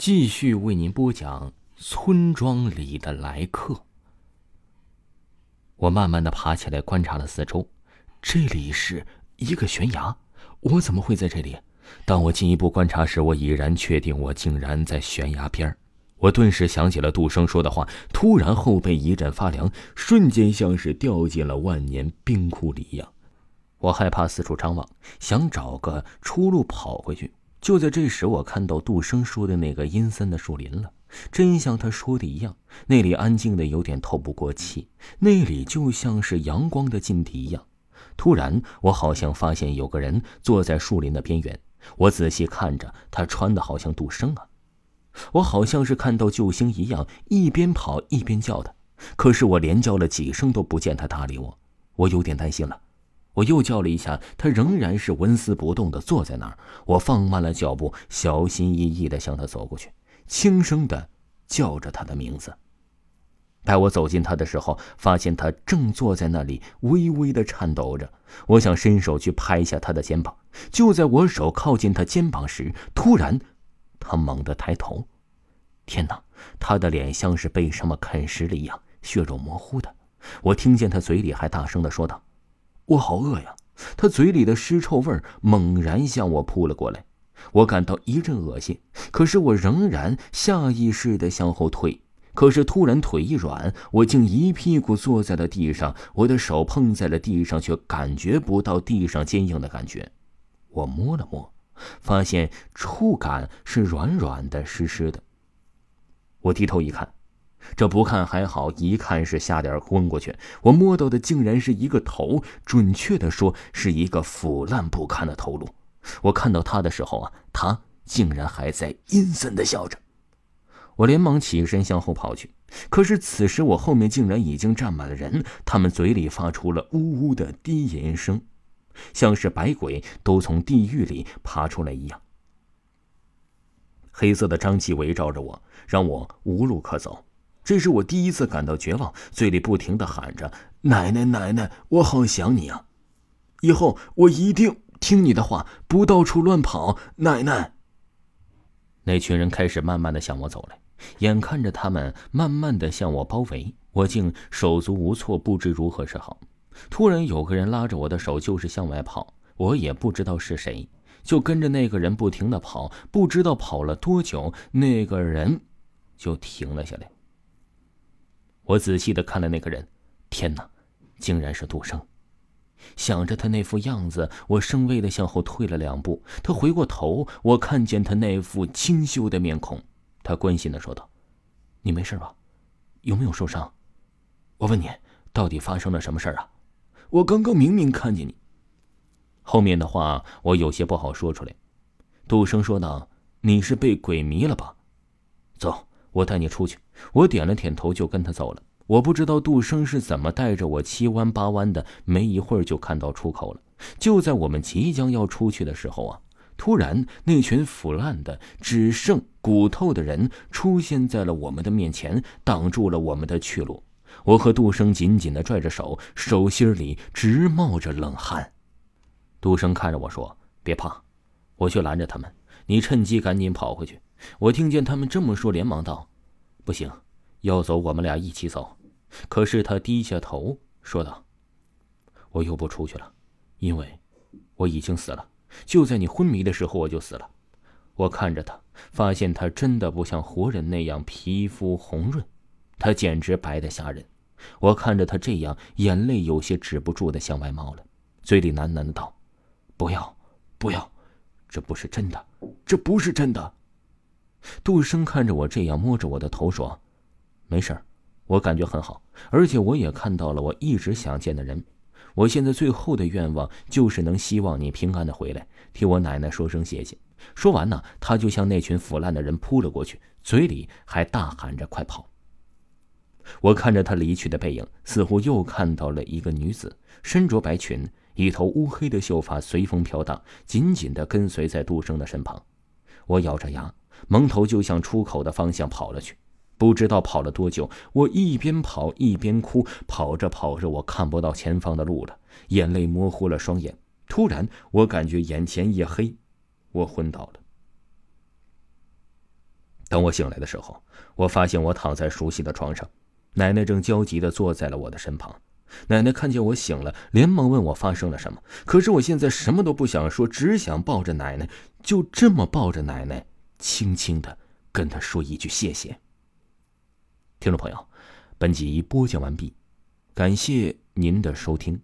继续为您播讲村庄里的来客。我慢慢的爬起来，观察了四周，这里是一个悬崖，我怎么会在这里？当我进一步观察时，我已然确定我竟然在悬崖边我顿时想起了杜生说的话，突然后背一阵发凉，瞬间像是掉进了万年冰窟里一样。我害怕四处张望，想找个出路跑回去。就在这时，我看到杜生说的那个阴森的树林了，真像他说的一样，那里安静的有点透不过气，那里就像是阳光的禁地一样。突然，我好像发现有个人坐在树林的边缘，我仔细看着，他穿的好像杜生啊，我好像是看到救星一样，一边跑一边叫他，可是我连叫了几声都不见他搭理我，我有点担心了。我又叫了一下，他仍然是纹丝不动的坐在那儿。我放慢了脚步，小心翼翼的向他走过去，轻声的叫着他的名字。待我走近他的时候，发现他正坐在那里，微微的颤抖着。我想伸手去拍一下他的肩膀，就在我手靠近他肩膀时，突然，他猛地抬头。天哪！他的脸像是被什么啃食了一样，血肉模糊的。我听见他嘴里还大声的说道。我好饿呀！他嘴里的尸臭味猛然向我扑了过来，我感到一阵恶心。可是我仍然下意识的向后退。可是突然腿一软，我竟一屁股坐在了地上。我的手碰在了地上，却感觉不到地上坚硬的感觉。我摸了摸，发现触感是软软的、湿湿的。我低头一看。这不看还好，一看是差点昏过去。我摸到的竟然是一个头，准确的说是一个腐烂不堪的头颅。我看到他的时候啊，他竟然还在阴森的笑着。我连忙起身向后跑去，可是此时我后面竟然已经站满了人，他们嘴里发出了呜呜的低吟声，像是百鬼都从地狱里爬出来一样。黑色的瘴气围绕着我，让我无路可走。这是我第一次感到绝望，嘴里不停的喊着：“奶奶，奶奶，我好想你啊！以后我一定听你的话，不到处乱跑。”奶奶。那群人开始慢慢的向我走来，眼看着他们慢慢的向我包围，我竟手足无措，不知如何是好。突然有个人拉着我的手，就是向外跑，我也不知道是谁，就跟着那个人不停的跑，不知道跑了多久，那个人就停了下来。我仔细的看了那个人，天哪，竟然是杜生！想着他那副样子，我生畏的向后退了两步。他回过头，我看见他那副清秀的面孔，他关心的说道：“你没事吧？有没有受伤？我问你，到底发生了什么事儿啊？我刚刚明明看见你。”后面的话我有些不好说出来。杜生说道：“你是被鬼迷了吧？走。”我带你出去。我点了点头，就跟他走了。我不知道杜生是怎么带着我七弯八弯的，没一会儿就看到出口了。就在我们即将要出去的时候啊，突然那群腐烂的、只剩骨头的人出现在了我们的面前，挡住了我们的去路。我和杜生紧紧的拽着手，手心里直冒着冷汗。杜生看着我说：“别怕，我去拦着他们，你趁机赶紧跑回去。”我听见他们这么说，连忙道：“不行，要走我们俩一起走。”可是他低下头说道：“我又不出去了，因为我已经死了。就在你昏迷的时候，我就死了。”我看着他，发现他真的不像活人那样皮肤红润，他简直白的吓人。我看着他这样，眼泪有些止不住的向外冒了，嘴里喃喃的道：“不要，不要，这不是真的，这不是真的。”杜生看着我这样，摸着我的头说：“没事我感觉很好，而且我也看到了我一直想见的人。我现在最后的愿望就是能希望你平安的回来，替我奶奶说声谢谢。”说完呢，他就向那群腐烂的人扑了过去，嘴里还大喊着：“快跑！”我看着他离去的背影，似乎又看到了一个女子，身着白裙，一头乌黑的秀发随风飘荡，紧紧的跟随在杜生的身旁。我咬着牙。蒙头就向出口的方向跑了去，不知道跑了多久，我一边跑一边哭，跑着跑着，我看不到前方的路了，眼泪模糊了双眼。突然，我感觉眼前一黑，我昏倒了。等我醒来的时候，我发现我躺在熟悉的床上，奶奶正焦急地坐在了我的身旁。奶奶看见我醒了，连忙问我发生了什么。可是我现在什么都不想说，只想抱着奶奶，就这么抱着奶奶，轻轻的跟她说一句谢谢。听众朋友，本集播讲完毕，感谢您的收听。